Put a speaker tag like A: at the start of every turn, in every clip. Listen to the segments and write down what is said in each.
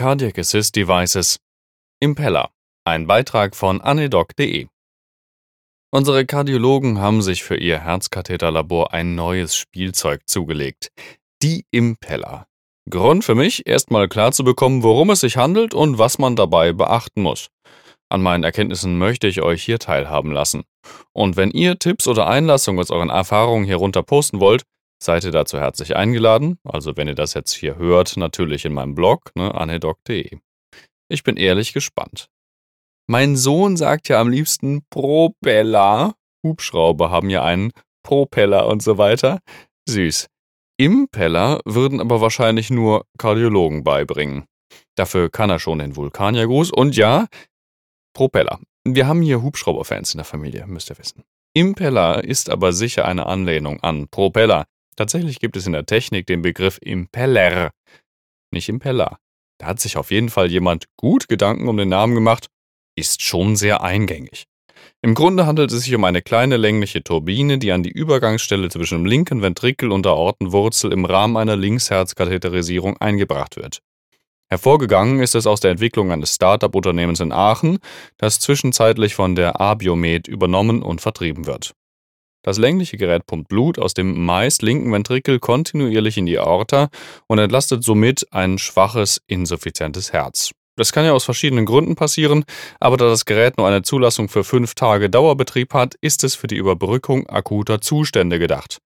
A: Cardiac Assist Devices Impeller. Ein Beitrag von anedoc.de. Unsere Kardiologen haben sich für ihr Herzkatheterlabor ein neues Spielzeug zugelegt. Die Impeller. Grund für mich, erstmal klar zu bekommen, worum es sich handelt und was man dabei beachten muss. An meinen Erkenntnissen möchte ich euch hier teilhaben lassen. Und wenn ihr Tipps oder Einlassungen aus euren Erfahrungen hier runter posten wollt, seid ihr dazu herzlich eingeladen. Also wenn ihr das jetzt hier hört, natürlich in meinem Blog, ne, anedoc.de. Ich bin ehrlich gespannt. Mein Sohn sagt ja am liebsten Propeller. Hubschrauber haben ja einen Propeller und so weiter. Süß. Impeller würden aber wahrscheinlich nur Kardiologen beibringen. Dafür kann er schon den Vulkaniergruß und ja, Propeller. Wir haben hier Hubschrauberfans in der Familie, müsst ihr wissen. Impeller ist aber sicher eine Anlehnung an Propeller. Tatsächlich gibt es in der Technik den Begriff Impeller, nicht Impeller. Da hat sich auf jeden Fall jemand gut Gedanken um den Namen gemacht, ist schon sehr eingängig. Im Grunde handelt es sich um eine kleine längliche Turbine, die an die Übergangsstelle zwischen dem linken Ventrikel und der Aortenwurzel im Rahmen einer Linksherzkatheterisierung eingebracht wird. Hervorgegangen ist es aus der Entwicklung eines Start-up-Unternehmens in Aachen, das zwischenzeitlich von der Abiomed übernommen und vertrieben wird. Das längliche Gerät pumpt Blut aus dem meist linken Ventrikel kontinuierlich in die Aorta und entlastet somit ein schwaches, insuffizientes Herz. Das kann ja aus verschiedenen Gründen passieren, aber da das Gerät nur eine Zulassung für fünf Tage Dauerbetrieb hat, ist es für die Überbrückung akuter Zustände gedacht.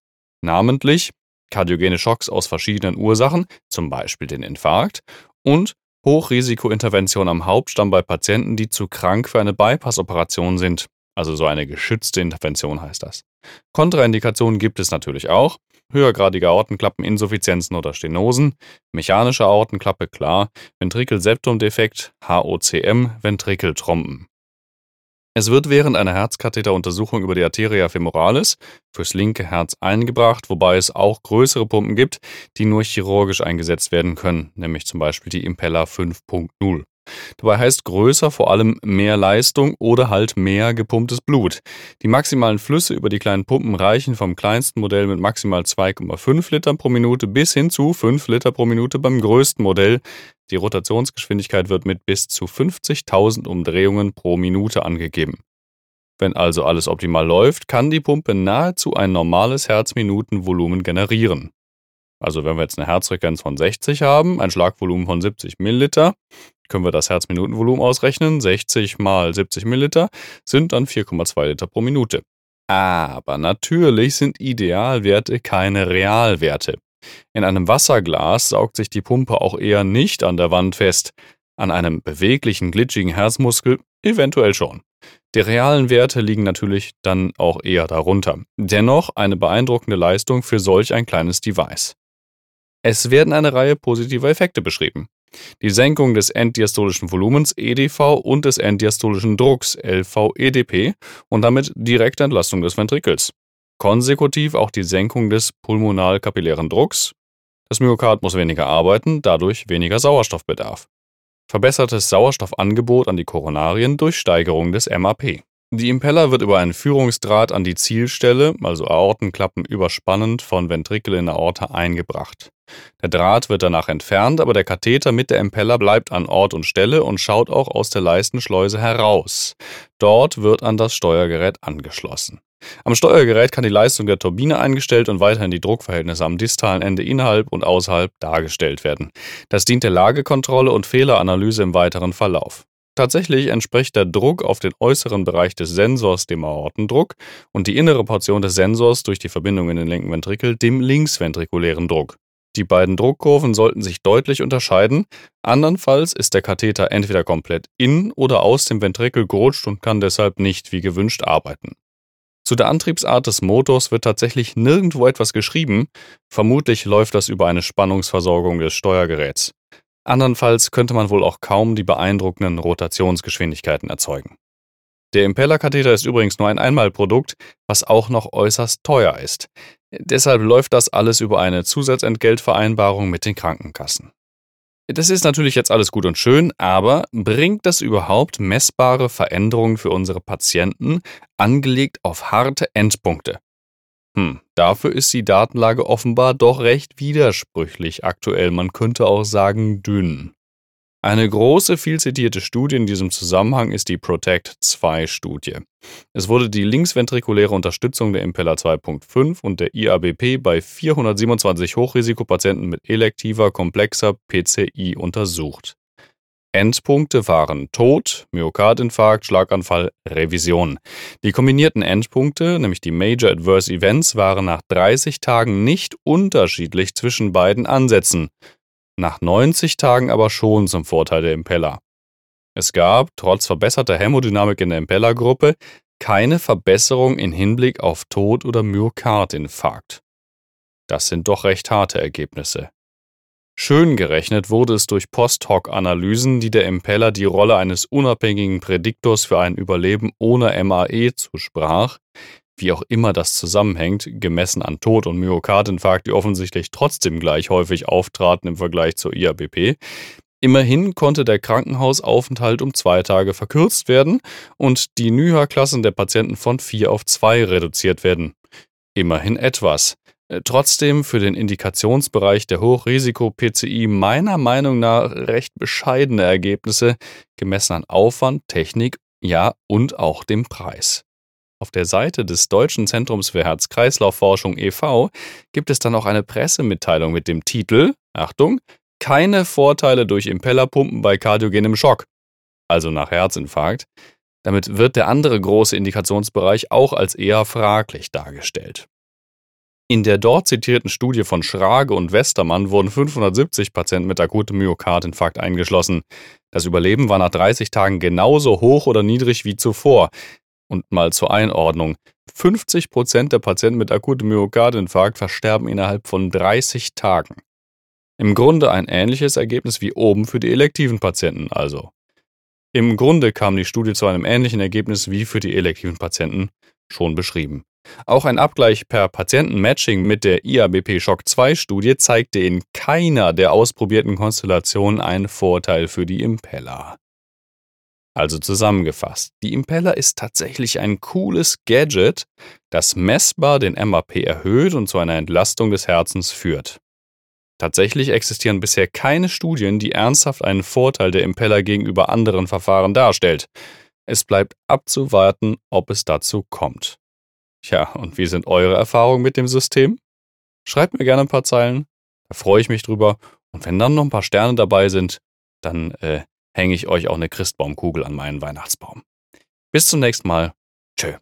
A: Namentlich kardiogene Schocks aus verschiedenen Ursachen, zum Beispiel den Infarkt, und Hochrisikointervention am Hauptstamm bei Patienten, die zu krank für eine Bypass-Operation sind. Also so eine geschützte Intervention heißt das. Kontraindikationen gibt es natürlich auch. Höhergradige Aortenklappeninsuffizienzen oder Stenosen, mechanische Aortenklappe klar, Ventrikelseptumdefekt, HOCM, Ventrikeltrompen. Es wird während einer Herzkatheteruntersuchung über die Arteria femoralis fürs linke Herz eingebracht, wobei es auch größere Pumpen gibt, die nur chirurgisch eingesetzt werden können, nämlich zum Beispiel die Impeller 5.0. Dabei heißt größer vor allem mehr Leistung oder halt mehr gepumptes Blut. Die maximalen Flüsse über die kleinen Pumpen reichen vom kleinsten Modell mit maximal 2,5 Litern pro Minute bis hin zu 5 Liter pro Minute beim größten Modell. Die Rotationsgeschwindigkeit wird mit bis zu 50.000 Umdrehungen pro Minute angegeben. Wenn also alles optimal läuft, kann die Pumpe nahezu ein normales Herzminutenvolumen generieren. Also wenn wir jetzt eine Herzfrequenz von 60 haben, ein Schlagvolumen von 70 Milliliter, können wir das Herzminutenvolumen ausrechnen. 60 mal 70 Milliliter sind dann 4,2 Liter pro Minute. Aber natürlich sind Idealwerte keine Realwerte. In einem Wasserglas saugt sich die Pumpe auch eher nicht an der Wand fest. An einem beweglichen, glitschigen Herzmuskel eventuell schon. Die realen Werte liegen natürlich dann auch eher darunter. Dennoch eine beeindruckende Leistung für solch ein kleines Device. Es werden eine Reihe positiver Effekte beschrieben. Die Senkung des enddiastolischen Volumens EDV und des enddiastolischen Drucks LV-EDP und damit direkte Entlastung des Ventrikels. Konsekutiv auch die Senkung des pulmonal-kapillären Drucks. Das Myokard muss weniger arbeiten, dadurch weniger Sauerstoffbedarf. Verbessertes Sauerstoffangebot an die Koronarien durch Steigerung des MAP. Die Impeller wird über einen Führungsdraht an die Zielstelle, also Aortenklappen überspannend, von Ventrikel in Aorta eingebracht. Der Draht wird danach entfernt, aber der Katheter mit der Impeller bleibt an Ort und Stelle und schaut auch aus der Leistenschleuse heraus. Dort wird an das Steuergerät angeschlossen. Am Steuergerät kann die Leistung der Turbine eingestellt und weiterhin die Druckverhältnisse am distalen Ende innerhalb und außerhalb dargestellt werden. Das dient der Lagekontrolle und Fehleranalyse im weiteren Verlauf. Tatsächlich entspricht der Druck auf den äußeren Bereich des Sensors dem Aortendruck und die innere Portion des Sensors durch die Verbindung in den linken Ventrikel dem linksventrikulären Druck. Die beiden Druckkurven sollten sich deutlich unterscheiden, andernfalls ist der Katheter entweder komplett in oder aus dem Ventrikel gerutscht und kann deshalb nicht wie gewünscht arbeiten. Zu der Antriebsart des Motors wird tatsächlich nirgendwo etwas geschrieben, vermutlich läuft das über eine Spannungsversorgung des Steuergeräts. Andernfalls könnte man wohl auch kaum die beeindruckenden Rotationsgeschwindigkeiten erzeugen. Der Impellerkatheter ist übrigens nur ein Einmalprodukt, was auch noch äußerst teuer ist. Deshalb läuft das alles über eine Zusatzentgeltvereinbarung mit den Krankenkassen. Das ist natürlich jetzt alles gut und schön, aber bringt das überhaupt messbare Veränderungen für unsere Patienten, angelegt auf harte Endpunkte? Hm, dafür ist die Datenlage offenbar doch recht widersprüchlich aktuell, man könnte auch sagen dünn. Eine große, viel zitierte Studie in diesem Zusammenhang ist die PROTECT-2-Studie. Es wurde die linksventrikuläre Unterstützung der Impeller 2.5 und der IABP bei 427 Hochrisikopatienten mit elektiver komplexer PCI untersucht. Endpunkte waren Tod, Myokardinfarkt, Schlaganfall, Revision. Die kombinierten Endpunkte, nämlich die Major Adverse Events, waren nach 30 Tagen nicht unterschiedlich zwischen beiden Ansätzen nach 90 Tagen aber schon zum Vorteil der Impeller. Es gab, trotz verbesserter Hämodynamik in der Impellergruppe, keine Verbesserung in Hinblick auf Tod oder Myokardinfarkt. Das sind doch recht harte Ergebnisse. Schön gerechnet wurde es durch Post-Hoc-Analysen, die der Impeller die Rolle eines unabhängigen Prädiktors für ein Überleben ohne MAE zusprach, wie auch immer das zusammenhängt, gemessen an Tod und Myokardinfarkt, die offensichtlich trotzdem gleich häufig auftraten im Vergleich zur IABP. Immerhin konnte der Krankenhausaufenthalt um zwei Tage verkürzt werden und die NYHA-Klassen der Patienten von vier auf zwei reduziert werden. Immerhin etwas. Äh, trotzdem für den Indikationsbereich der Hochrisiko-PCI meiner Meinung nach recht bescheidene Ergebnisse, gemessen an Aufwand, Technik, ja und auch dem Preis. Auf der Seite des Deutschen Zentrums für Herz-Kreislauf-Forschung e.V. gibt es dann auch eine Pressemitteilung mit dem Titel, Achtung, keine Vorteile durch Impellerpumpen bei kardiogenem Schock, also nach Herzinfarkt. Damit wird der andere große Indikationsbereich auch als eher fraglich dargestellt. In der dort zitierten Studie von Schrage und Westermann wurden 570 Patienten mit akutem Myokardinfarkt eingeschlossen. Das Überleben war nach 30 Tagen genauso hoch oder niedrig wie zuvor. Und mal zur Einordnung. 50 Prozent der Patienten mit akutem Myokardinfarkt versterben innerhalb von 30 Tagen. Im Grunde ein ähnliches Ergebnis wie oben für die elektiven Patienten also. Im Grunde kam die Studie zu einem ähnlichen Ergebnis wie für die elektiven Patienten, schon beschrieben. Auch ein Abgleich per Patientenmatching mit der IABP Shock 2 Studie zeigte in keiner der ausprobierten Konstellationen einen Vorteil für die Impeller. Also zusammengefasst, die Impeller ist tatsächlich ein cooles Gadget, das messbar den MAP erhöht und zu einer Entlastung des Herzens führt. Tatsächlich existieren bisher keine Studien, die ernsthaft einen Vorteil der Impeller gegenüber anderen Verfahren darstellt. Es bleibt abzuwarten, ob es dazu kommt. Tja, und wie sind eure Erfahrungen mit dem System? Schreibt mir gerne ein paar Zeilen, da freue ich mich drüber. Und wenn dann noch ein paar Sterne dabei sind, dann äh, hänge ich euch auch eine Christbaumkugel an meinen Weihnachtsbaum. Bis zum nächsten Mal. Tschö.